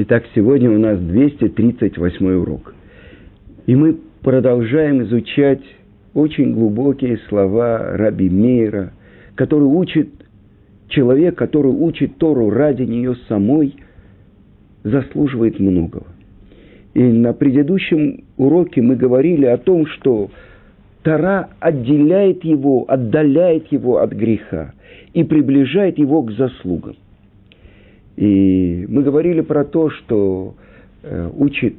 Итак, сегодня у нас 238 урок. И мы продолжаем изучать очень глубокие слова Раби Мейра, который учит, человек, который учит Тору ради нее самой, заслуживает многого. И на предыдущем уроке мы говорили о том, что Тара отделяет его, отдаляет его от греха и приближает его к заслугам. И мы говорили про то, что э, учит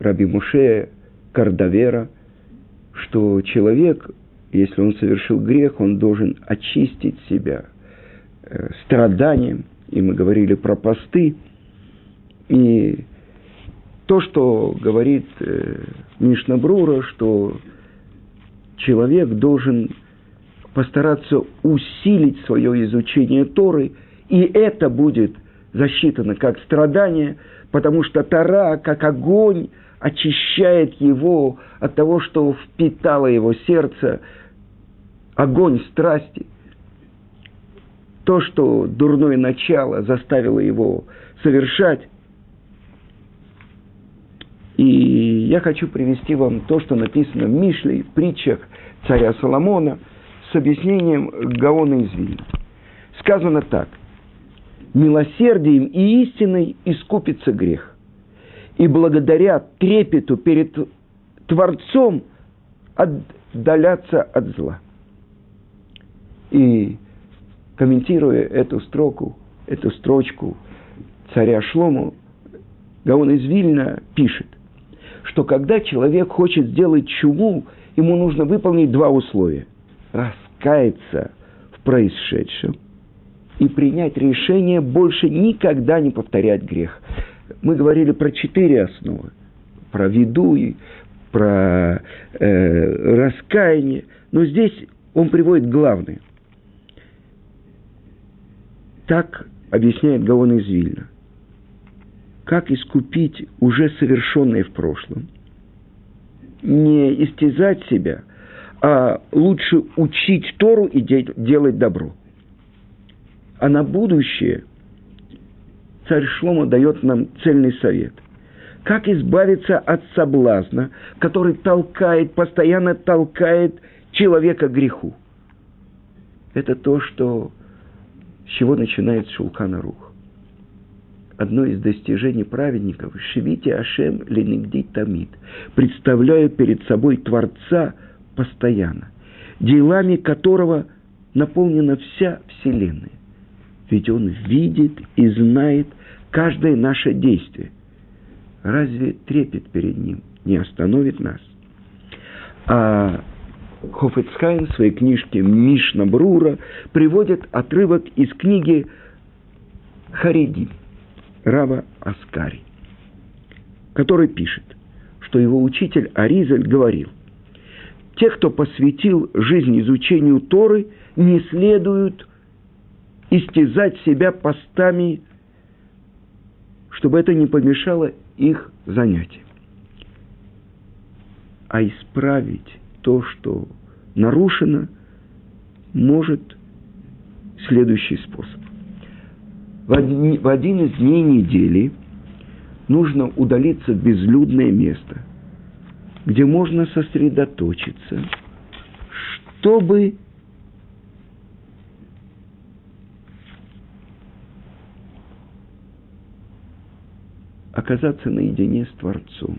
Раби Муше Кардавера, что человек, если он совершил грех, он должен очистить себя э, страданием. И мы говорили про посты. И то, что говорит э, Мишна Брура, что человек должен постараться усилить свое изучение Торы, и это будет – засчитано как страдание, потому что Тара, как огонь, очищает его от того, что впитало его сердце, огонь страсти. То, что дурное начало заставило его совершать. И я хочу привести вам то, что написано в Мишле, в притчах царя Соломона, с объяснением Гаона из Вильна. Сказано так – милосердием и истиной искупится грех. И благодаря трепету перед Творцом отдаляться от зла. И комментируя эту строку, эту строчку царя Шлому, Гаон из Вильна пишет, что когда человек хочет сделать чуму, ему нужно выполнить два условия. Раскаяться в происшедшем и принять решение больше никогда не повторять грех. Мы говорили про четыре основы. Про виду про э, раскаяние. Но здесь он приводит главное. Так объясняет Гаон из Вильна. Как искупить уже совершенное в прошлом? Не истязать себя, а лучше учить Тору и делать добро – а на будущее царь Шлома дает нам цельный совет. Как избавиться от соблазна, который толкает, постоянно толкает человека к греху? Это то, что, с чего начинает Шулхана Рух. Одно из достижений праведников – «Шевите Ашем ленигди тамид» – представляю перед собой Творца постоянно, делами которого наполнена вся Вселенная. Ведь Он видит и знает каждое наше действие. Разве трепет перед Ним не остановит нас? А Хофецхайм в своей книжке «Мишна Брура» приводит отрывок из книги Хариди Рава Аскари, который пишет, что его учитель Аризаль говорил, те, кто посвятил жизнь изучению Торы, не следуют истязать себя постами, чтобы это не помешало их занятиям. А исправить то, что нарушено, может следующий способ. В один, в один из дней недели нужно удалиться в безлюдное место, где можно сосредоточиться, чтобы оказаться наедине с Творцом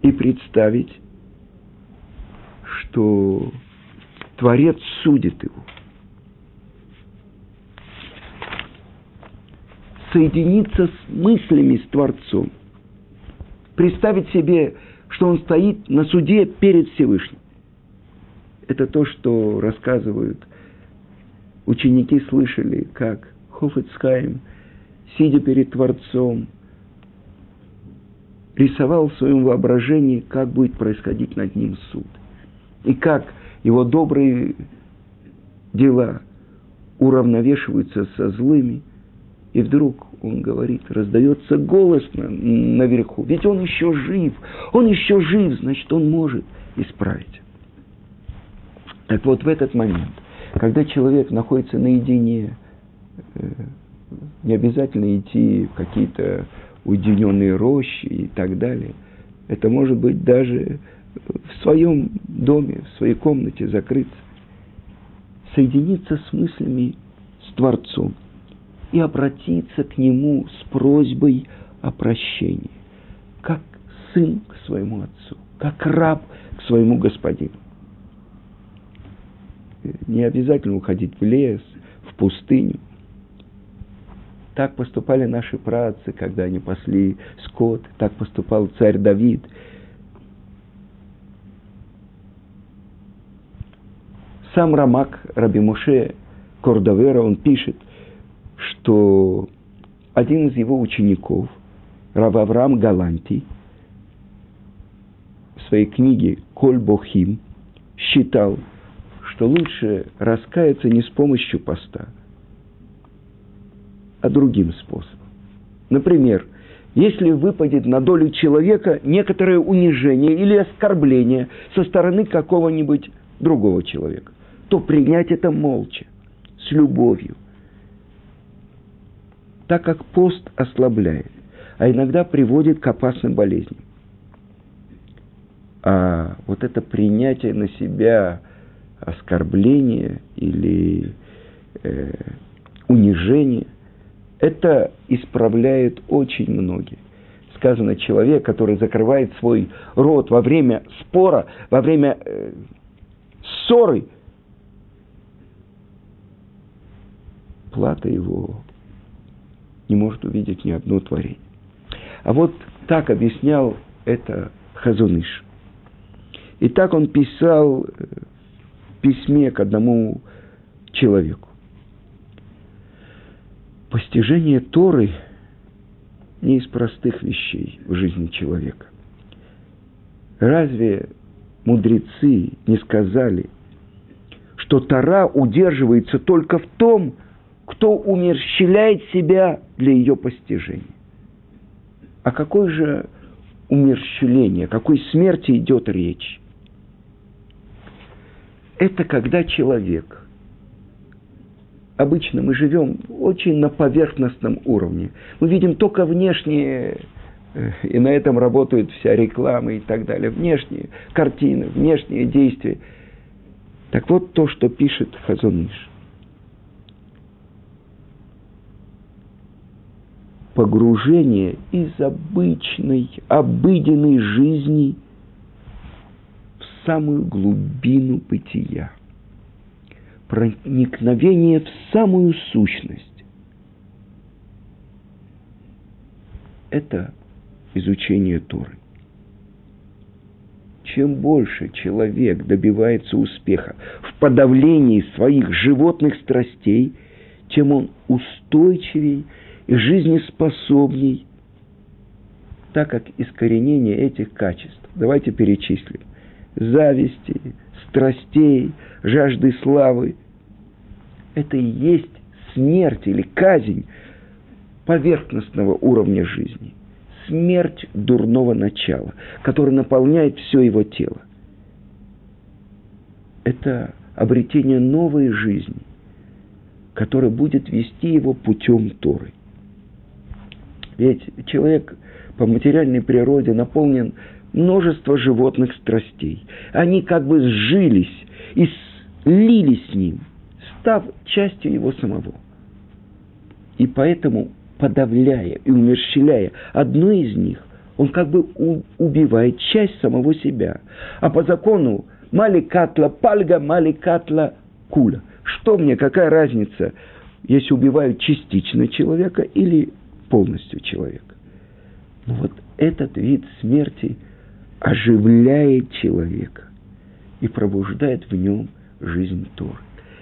и представить, что Творец судит его. Соединиться с мыслями с Творцом. Представить себе, что он стоит на суде перед Всевышним. Это то, что рассказывают ученики, слышали, как Хофицхайм – сидя перед Творцом, рисовал в своем воображении, как будет происходить над ним суд. И как его добрые дела уравновешиваются со злыми. И вдруг он говорит, раздается голос на, наверху. Ведь он еще жив, он еще жив, значит, он может исправить. Так вот, в этот момент, когда человек находится наедине, э, Не обязательно идти в какие-то уединенные рощи и так далее. Это может быть даже в своем доме, в своей комнате закрыться. Соединиться с мыслями с Творцом и обратиться к Нему с просьбой о прощении, как сын к своему отцу, как раб к своему господину. Не обязательно уходить в лес, в пустыню. Так поступали наши працы, когда они пасли скот, так поступал царь Давид. Сам Рамак Раби Муше Кордовера, он пишет, что один из его учеников, Рав Авраам Галанти, в своей книге «Коль Бохим» считал, что лучше раскаяться не с помощью поста, а другим способом. Например, если выпадет на долю человека некоторое унижение или оскорбление со стороны какого-нибудь другого человека, то принять это молча, с любовью. Так как пост ослабляет, а иногда приводит к опасным болезням. А вот это принятие на себя оскорбления или э, унижения, это исправляет очень многие. Сказано, человек, который закрывает свой рот во время спора, во время э, ссоры, плата его не может увидеть ни одно творение. А вот так объяснял это Хазуныш. И так он писал э, письме к одному человеку. Постижение Торы не из простых вещей в жизни человека. Разве мудрецы не сказали, что Тора удерживается только в том, кто умерщвляет себя для ее постижения? О какой же умерщвлении, о какой смерти идет речь? это когда человек, обычно мы живем очень на поверхностном уровне, мы видим только внешние, э, и на этом работает вся реклама и так далее, внешние картины, внешние действия. Так вот то, что пишет Хазуныш. Погружение из обычной, обыденной жизни – самую глубину бытия, проникновение в самую сущность. Это изучение Торы. Чем больше человек добивается успеха в подавлении своих животных страстей, тем он устойчивей и жизнеспособней, так как искоренение этих качеств. Давайте перечислим зависти, страстей, жажды славы. Это и есть смерть или казнь поверхностного уровня жизни. Смерть дурного начала, которая наполняет все его тело. Это обретение новой жизни, которая будет вести его путем Торы. Ведь человек по материальной природе наполнен множество животных страстей. Они как бы сжились и слились с ним, став частью его самого. И поэтому, подавляя и умерщвляя одну из них, он как бы убивает часть самого себя. А по закону маликатла пальга, маликатла куля. Что мне, какая разница, если убивают частично человека или полностью человека? Ну вот этот вид смерти – оживляет человека и пробуждает в нем жизнь Торы.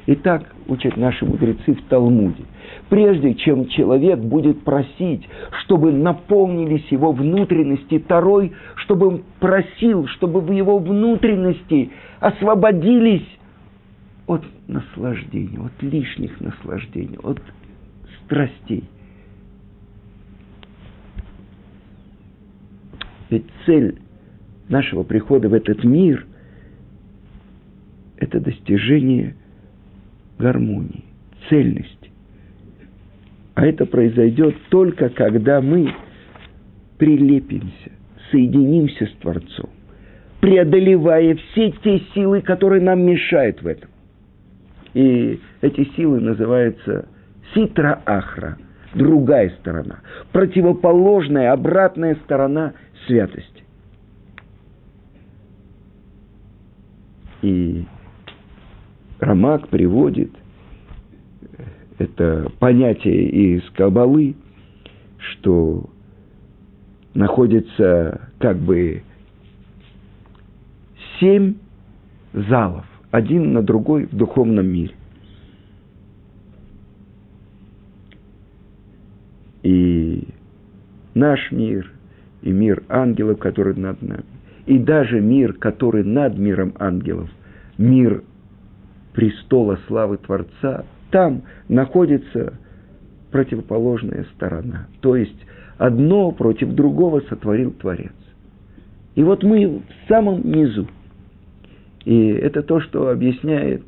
И так учат наши мудрецы в Талмуде. Прежде чем человек будет просить, чтобы наполнились его внутренности Торой, чтобы он просил, чтобы в его внутренности освободились от наслаждения, от лишних наслаждений, от страстей. Ведь цель нашего прихода в этот мир – это достижение гармонии, цельности. А это произойдет только когда мы прилепимся, соединимся с Творцом, преодолевая все те силы, которые нам мешают в этом. И эти силы называются ситра ахра, другая сторона, противоположная, обратная сторона святости. И Рамак приводит это понятие из Кабалы, что находится как бы семь залов, один на другой в духовном мире. И наш мир, и мир ангелов, который над нами, и даже мир, который над миром ангелов, мир престола славы Творца, там находится противоположная сторона. То есть одно против другого сотворил Творец. И вот мы в самом низу. И это то, что объясняет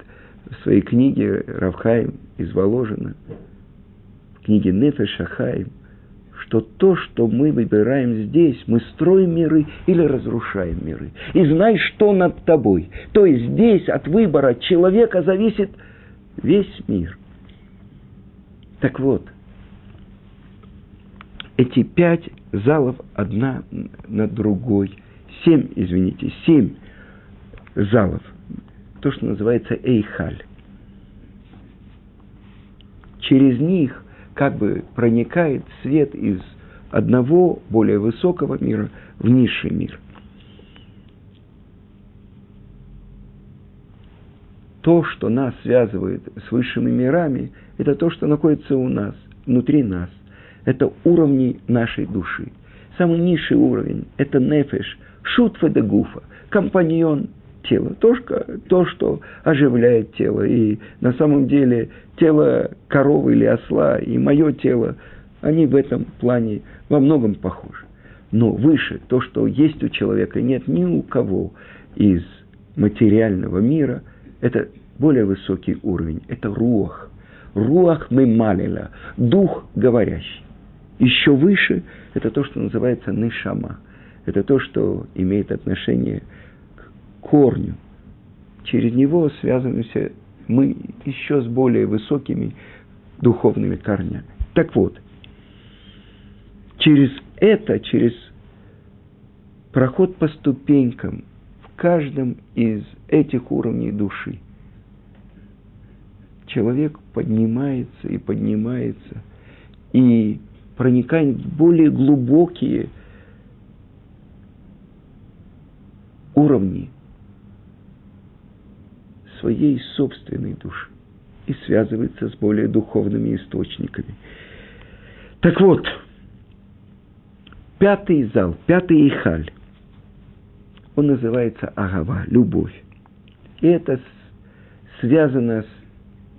в своей книге Равхаим из Воложина, в книге Нефеш Ахаим, что то, что мы выбираем здесь, мы строим миры или разрушаем миры. И знай, что над тобой. То есть здесь от выбора человека зависит весь мир. Так вот, эти пять залов одна над другой, семь, извините, семь залов, то, что называется эйхаль. Через них как бы проникает свет из одного более высокого мира в низший мир. То, что нас связывает с высшими мирами, это то, что находится у нас, внутри нас. Это уровни нашей души. Самый низший уровень – это нефеш, шутфа де гуфа, компаньон тело, то, то, что оживляет тело. И на самом деле тело коровы или осла и мое тело, они в этом плане во многом похожи. Но выше, то, что есть у человека, нет ни у кого из материального мира, это более высокий уровень, это руах. Руах мемалила, дух говорящий. Еще выше – это то, что называется нишама. Это то, что имеет отношение корню. Через него связываемся мы еще с более высокими духовными корнями. Так вот, через это, через проход по ступенькам в каждом из этих уровней души, человек поднимается и поднимается и проникает в более глубокие уровни своей собственной души и связывается с более духовными источниками. Так вот, пятый зал, пятый ихаль, он называется агава, любовь. И это связано с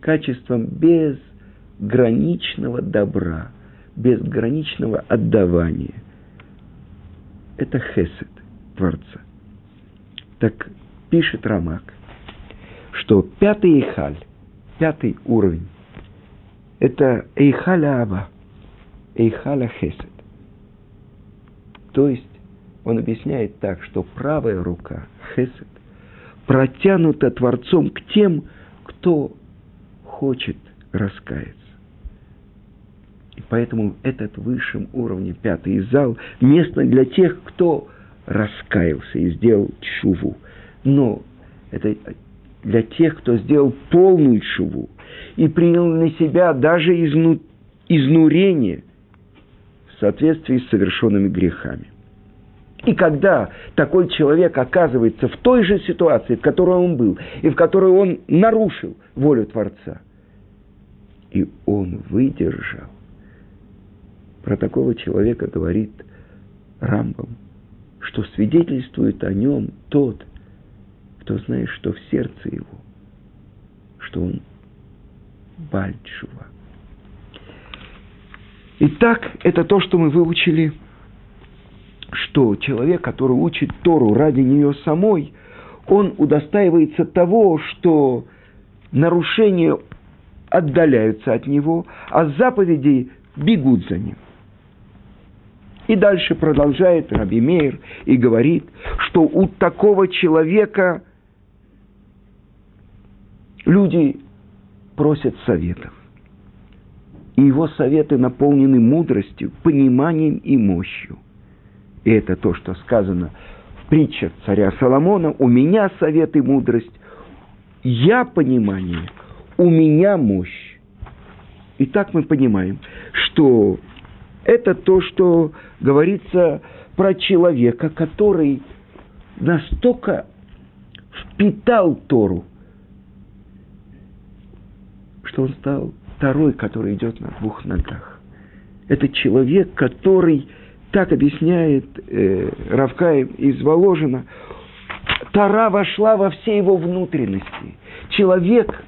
качеством безграничного добра, безграничного отдавания. Это хесед Творца. Так пишет Рамак – что пятый Эйхаль, пятый уровень, это Эйхаля Аба, Эйхаля Хесед. То есть он объясняет так, что правая рука, Хесед, протянута Творцом к тем, кто хочет раскаяться. И поэтому этот высшем уровне, пятый зал, место для тех, кто раскаялся и сделал чуву. Но это для тех, кто сделал полную шуву и принял на себя даже изну, изнурение в соответствии с совершенными грехами. И когда такой человек оказывается в той же ситуации, в которой он был, и в которой он нарушил волю Творца, и он выдержал, про такого человека говорит Рамбам, что свидетельствует о нем тот, кто знает, что в сердце его, что он Бальчува. Итак, это то, что мы выучили, что человек, который учит Тору ради нее самой, он удостаивается того, что нарушения отдаляются от него, а заповеди бегут за ним. И дальше продолжает Раби Мейр и говорит, что у такого человека люди просят советов. И его советы наполнены мудростью, пониманием и мощью. И это то, что сказано в притчах царя Соломона. У меня совет и мудрость, я понимание, у меня мощь. И так мы понимаем, что это то, что говорится про человека, который настолько впитал Тору, что он стал второй, который идет на двух ногах. Это человек, который, так объясняет э, Равкаем из Воложина, Тара вошла во все его внутренности. Человек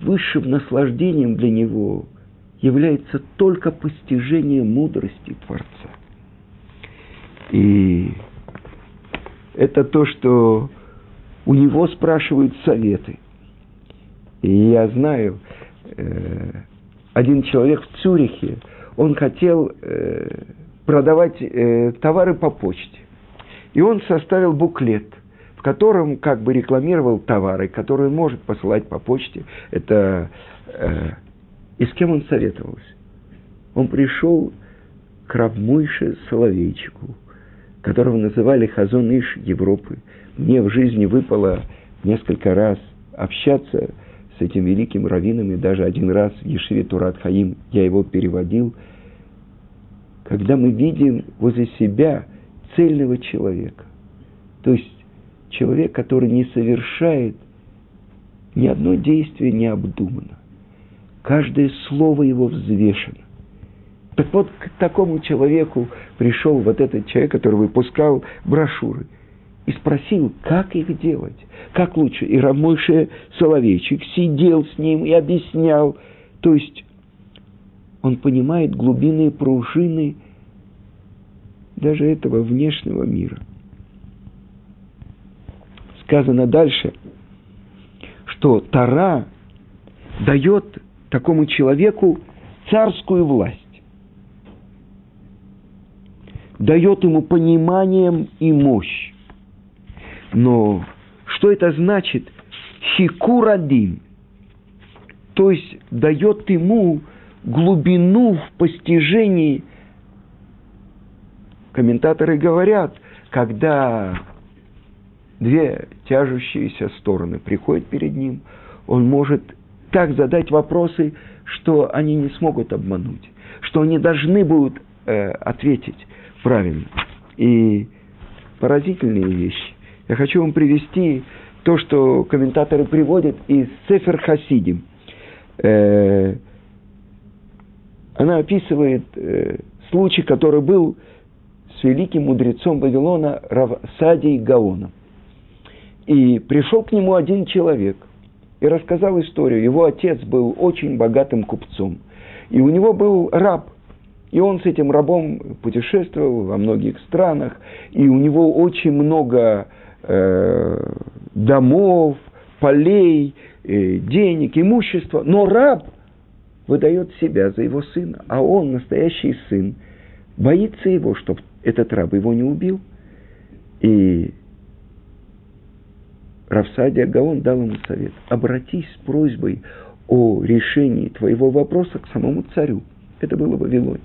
высшим наслаждением для него является только постижение мудрости Творца. И это то, что у него спрашивают советы. И я знаю, Э, один человек в Цюрихе, он хотел э, продавать э, товары по почте. И он составил буклет, в котором как бы рекламировал товары, которые он может посылать по почте. Это и с кем он советовался? Он пришел к Равмуйше Соловейчику, которого называли Хазон Иш Европы. Мне в жизни выпало несколько раз общаться с этим великим раввином, и даже один раз в Ешиве Турат Хаим я его переводил, когда мы видим возле себя цельного человека, то есть человек, который не совершает ни одно действие необдуманно, каждое слово его взвешено. Так вот, к такому человеку пришел вот этот человек, который выпускал брошюры – и спросил, как их делать, как лучше. И Рамойше Соловейчик сидел с ним и объяснял. То есть он понимает глубины пружины даже этого внешнего мира. Сказано дальше, что Тара дает такому человеку царскую власть, дает ему пониманием и мощь. Но что это значит? Хикурадим. То есть дает ему глубину в постижении. Комментаторы говорят, когда две тяжущиеся стороны приходят перед ним, он может так задать вопросы, что они не смогут обмануть, что они должны будут э, ответить правильно. И поразительные вещи. Я хочу вам привести то, что комментаторы приводят из Сефер Хасидим. Э, она описывает э, случай, который был с великим мудрецом Вавилона Равсадией Гаоном. И пришел к нему один человек и рассказал историю. Его отец был очень богатым купцом. И у него был раб. И он с этим рабом путешествовал во многих странах. И у него очень много э, домов, полей, э, денег, имущества, но раб выдает себя за его сына, а он, настоящий сын, боится его, чтобы этот раб его не убил. И Равсадия Гаон дал ему совет. Обратись с просьбой о решении твоего вопроса к самому царю. Это было Вавилоне.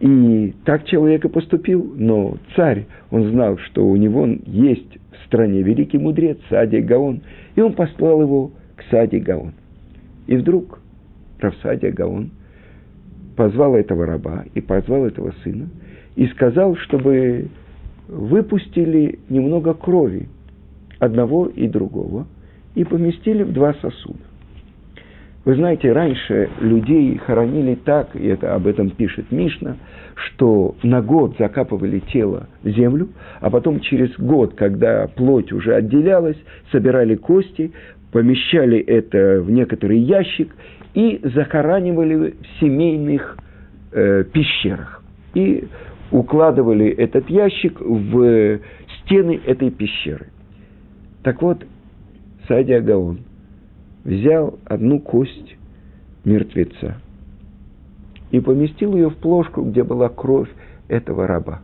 И так человек и поступил, но царь, он знал, что у него есть в стране великий мудрец Сади Гаон, и он послал его к Сади Гаон. И вдруг Равсадия Гаон позвал этого раба и позвал этого сына и сказал, чтобы выпустили немного крови одного и другого и поместили в два сосуда. Вы знаете, раньше людей хоронили так, и это об этом пишет Мишна, что на год закапывали тело в землю, а потом через год, когда плоть уже отделялась, собирали кости, помещали это в некоторый ящик и захоранивали в семейных э, пещерах. И укладывали этот ящик в стены этой пещеры. Так вот, Садия Гаон – взял одну кость мертвеца и поместил ее в плошку, где была кровь этого раба.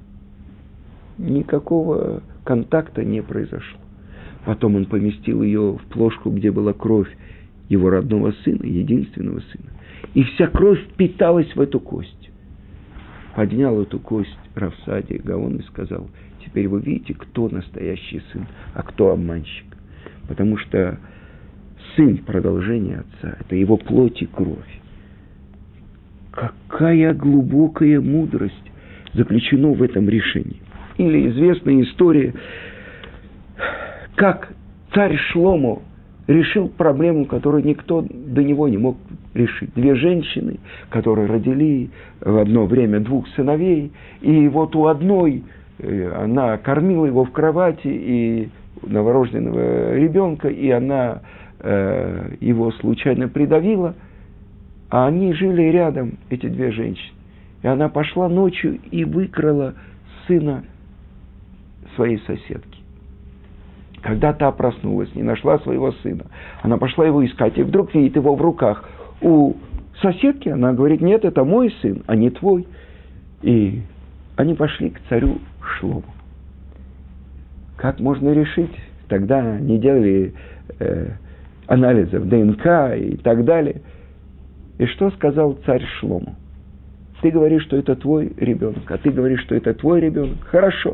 Никакого контакта не произошло. Потом он поместил ее в плошку, где была кровь его родного сына, единственного сына. И вся кровь впиталась в эту кость. Поднял эту кость Равсади Гаон и сказал, теперь вы видите, кто настоящий сын, а кто обманщик. Потому что сын – продолжение отца, это его плоть и кровь. Какая глубокая мудрость заключена в этом решении. Или известная история, как царь Шломо решил проблему, которую никто до него не мог решить. Две женщины, которые родили в одно время двух сыновей, и вот у одной э, она кормила его в кровати и новорожденного ребенка, и она э, его случайно придавила, а они жили рядом, эти две женщины. И она пошла ночью и выкрала сына своей соседки. Когда та проснулась, не нашла своего сына, она пошла его искать, и вдруг видит его в руках. У соседки она говорит, нет, это мой сын, а не твой. И они пошли к царю Шлому. Как можно решить? Тогда не делали э, анализов ДНК и так далее. И что сказал царь Шлому? Ты говоришь, что это твой ребенок, а ты говоришь, что это твой ребенок. Хорошо.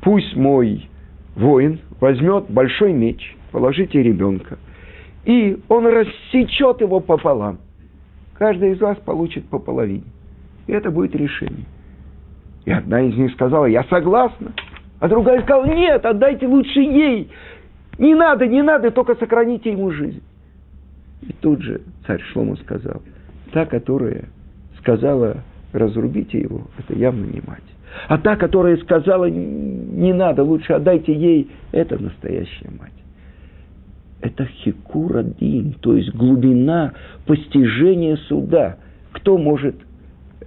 Пусть мой воин возьмет большой меч, положите ребенка, и он рассечет его пополам. Каждый из вас получит по половине. И это будет решение. И одна из них сказала, я согласна. А другая сказала, нет, отдайте лучше ей. Не надо, не надо, только сохраните ему жизнь. И тут же царь Шлома сказал, та, которая сказала, разрубите его, это явно не мать. А та, которая сказала, не надо, лучше отдайте ей, это настоящая мать. Это хикура дин, то есть глубина постижения суда. Кто может? Э,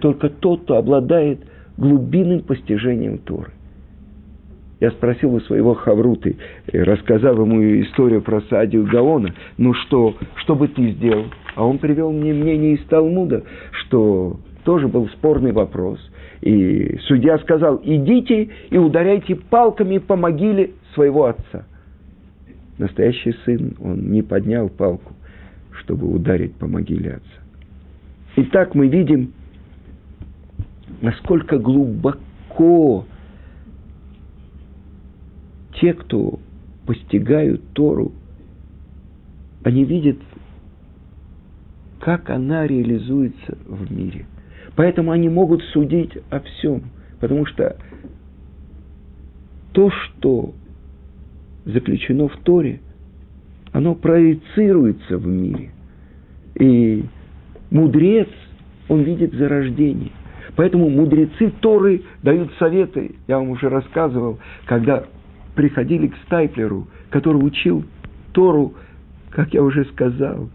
только тот, кто обладает глубинным постижением Торы. Я спросил у своего Хавруты, э, рассказав ему историю про Садию Гаона, ну что, что бы ты сделал? А он привел мне мнение из Талмуда, что тоже был спорный вопрос – и судья сказал, идите и ударяйте палками по могиле своего отца. Настоящий сын, он не поднял палку, чтобы ударить по могиле отца. Итак, мы видим, насколько глубоко те, кто постигают Тору, они видят, как она реализуется в мире – Поэтому они могут судить о всем, потому что то, что заключено в Торе, оно проецируется в мире. И мудрец, он видит зарождение. Поэтому мудрецы Торы дают советы. Я вам уже рассказывал, когда приходили к Стайплеру, который учил Тору, как я уже сказал,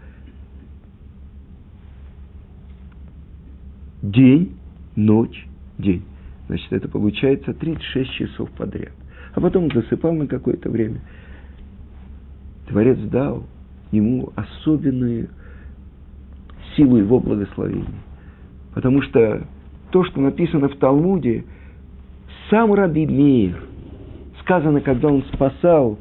день, ночь, день. Значит, это получается 36 часов подряд. А потом засыпал на какое-то время. Творец дал ему особенную силу его благословения. Потому что то, что написано в Талмуде, сам Раби Мейр, сказано, когда он спасал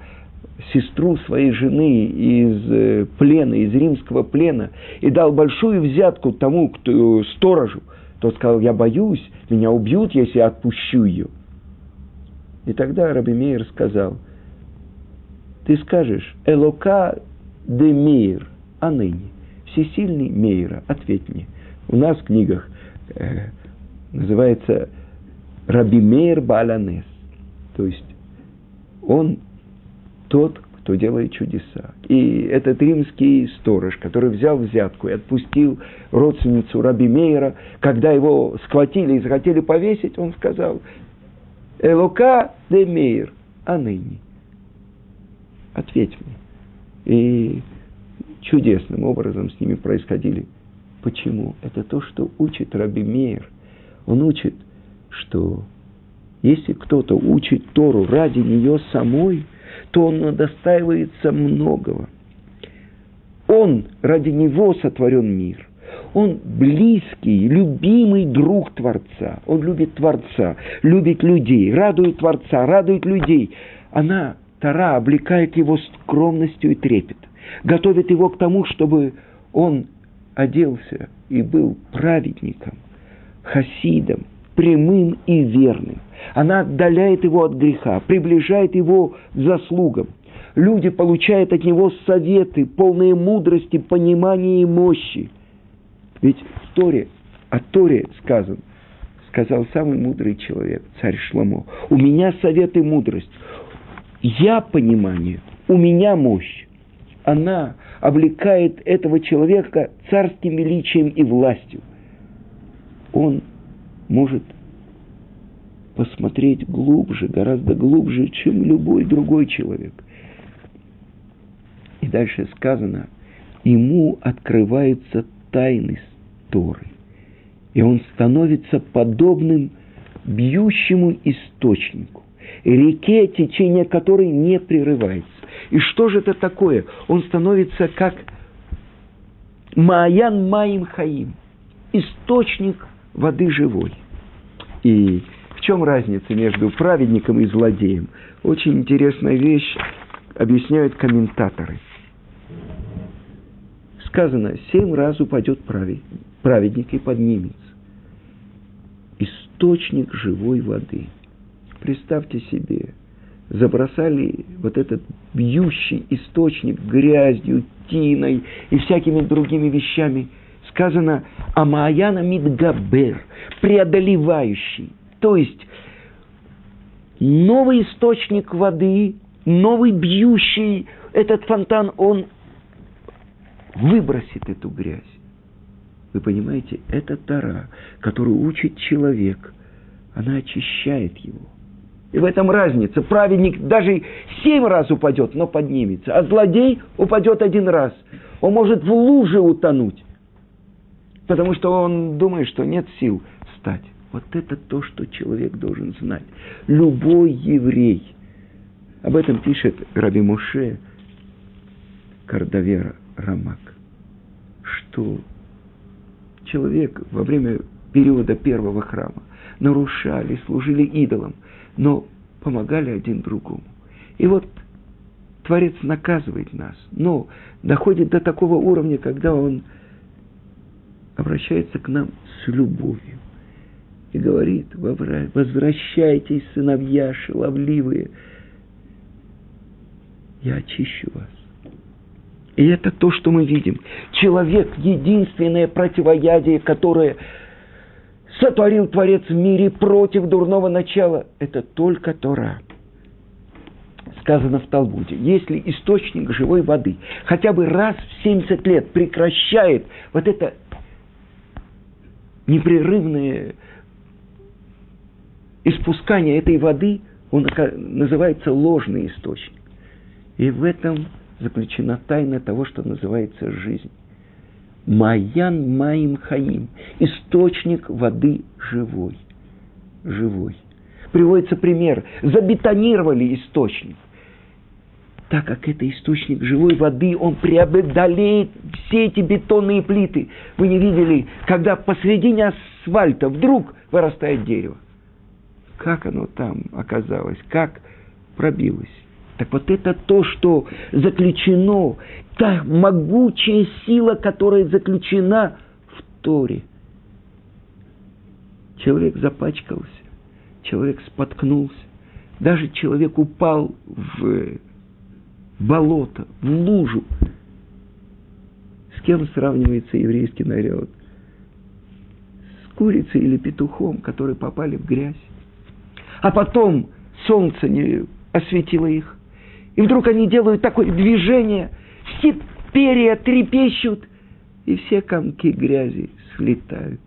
сестру своей жены из э, плена, из римского плена, и дал большую взятку тому, кто, сторожу, тот сказал, я боюсь, меня убьют, если я отпущу ее. И тогда Раби Мейер сказал, ты скажешь, Элока де Мейер, а ныне, всесильный Мейера, ответь мне. У нас в книгах э, называется Раби Мейер Баланес, то есть он тот, кто делает чудеса. И этот римский сторож, который взял взятку и отпустил родственницу Раби Мейера, когда его схватили и захотели повесить, он сказал, Элока де Мейер, а ныне. Ответь мне. И чудесным образом с ними происходили. Почему? Это то, что учит Раби Мейер. Он учит, что если кто-то учит Тору ради нее самой – то он удостаивается многого. Он, ради него сотворен мир. Он близкий, любимый друг Творца. Он любит Творца, любит людей, радует Творца, радует людей. Она, Тара, облекает его скромностью и трепет, готовит его к тому, чтобы он оделся и был праведником, хасидом, прямым и верным. Она отдаляет его от греха, приближает его к заслугам. Люди получают от него советы, полные мудрости, понимания и мощи. Ведь в Торе, о Торе сказано, сказал самый мудрый человек, царь Шломо, у меня совет и мудрость, я понимание, у меня мощь. Она облекает этого человека царским величием и властью. Он может посмотреть глубже, гораздо глубже, чем любой другой человек. И дальше сказано, ему открывается тайны Торы. И он становится подобным бьющему источнику, реке, течение которой не прерывается. И что же это такое? Он становится как Маян Маим Хаим, источник воды живой. И в чем разница между праведником и злодеем? Очень интересная вещь, объясняют комментаторы. Сказано, семь раз упадет праведник и поднимется. Источник живой воды. Представьте себе, забросали вот этот бьющий источник грязью, тиной и всякими другими вещами – сказано Амаяна Мидгабер, преодолевающий. То есть новый источник воды, новый бьющий этот фонтан, он выбросит эту грязь. Вы понимаете, это Тара, которую учит человек. Она очищает его. И в этом разница. Праведник даже семь раз упадет, но поднимется. А злодей упадет один раз. Он может в луже утонуть потому что он думает, что нет сил встать. Вот это то, что человек должен знать. Любой еврей. Об этом пишет Раби Муше Кардавера Рамак. Что человек во время периода первого храма нарушали, служили идолам, но помогали один другому. И вот Творец наказывает нас, но доходит до такого уровня, когда он обращается к нам с любовью и говорит, возвращайтесь, сыновья шаловливые, я очищу вас. И это то, что мы видим. Человек – единственное противоядие, которое сотворил Творец в мире против дурного начала. Это только Тора. Сказано в Талмуде. Если источник живой воды хотя бы раз в 70 лет прекращает вот это непрерывное испускание этой воды, он называется ложный источник. И в этом заключена тайна того, что называется жизнь. Маян Маим Хаим. Источник воды живой. Живой. Приводится пример. Забетонировали источник так как это источник живой воды, он преодолеет все эти бетонные плиты. Вы не видели, когда посредине асфальта вдруг вырастает дерево. Как оно там оказалось, как пробилось. Так вот это то, что заключено, та могучая сила, которая заключена в Торе. Человек запачкался, человек споткнулся, даже человек упал в болото, в лужу. С кем сравнивается еврейский народ? С курицей или петухом, которые попали в грязь. А потом солнце не осветило их. И вдруг они делают такое движение, все перья трепещут, и все комки грязи слетают.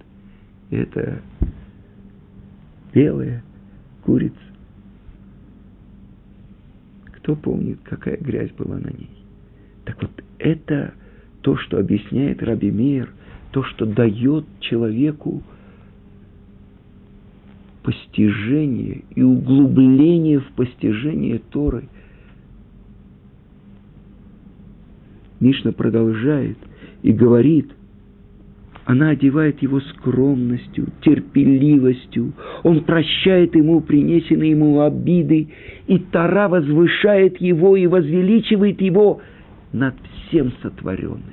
И это белая курица. Кто помнит, какая грязь была на ней? Так вот, это то, что объясняет Раби Мир, то, что дает человеку постижение и углубление в постижение Торы. Мишна продолжает и говорит, она одевает его скромностью, терпеливостью. Он прощает ему принесенные ему обиды, и Тара возвышает его и возвеличивает его над всем сотворенным.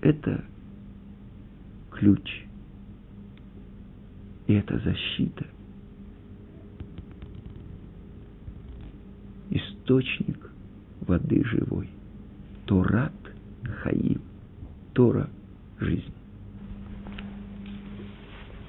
Это ключ. И это защита. Источник воды живой. Торат Хаим. Тора – жизнь.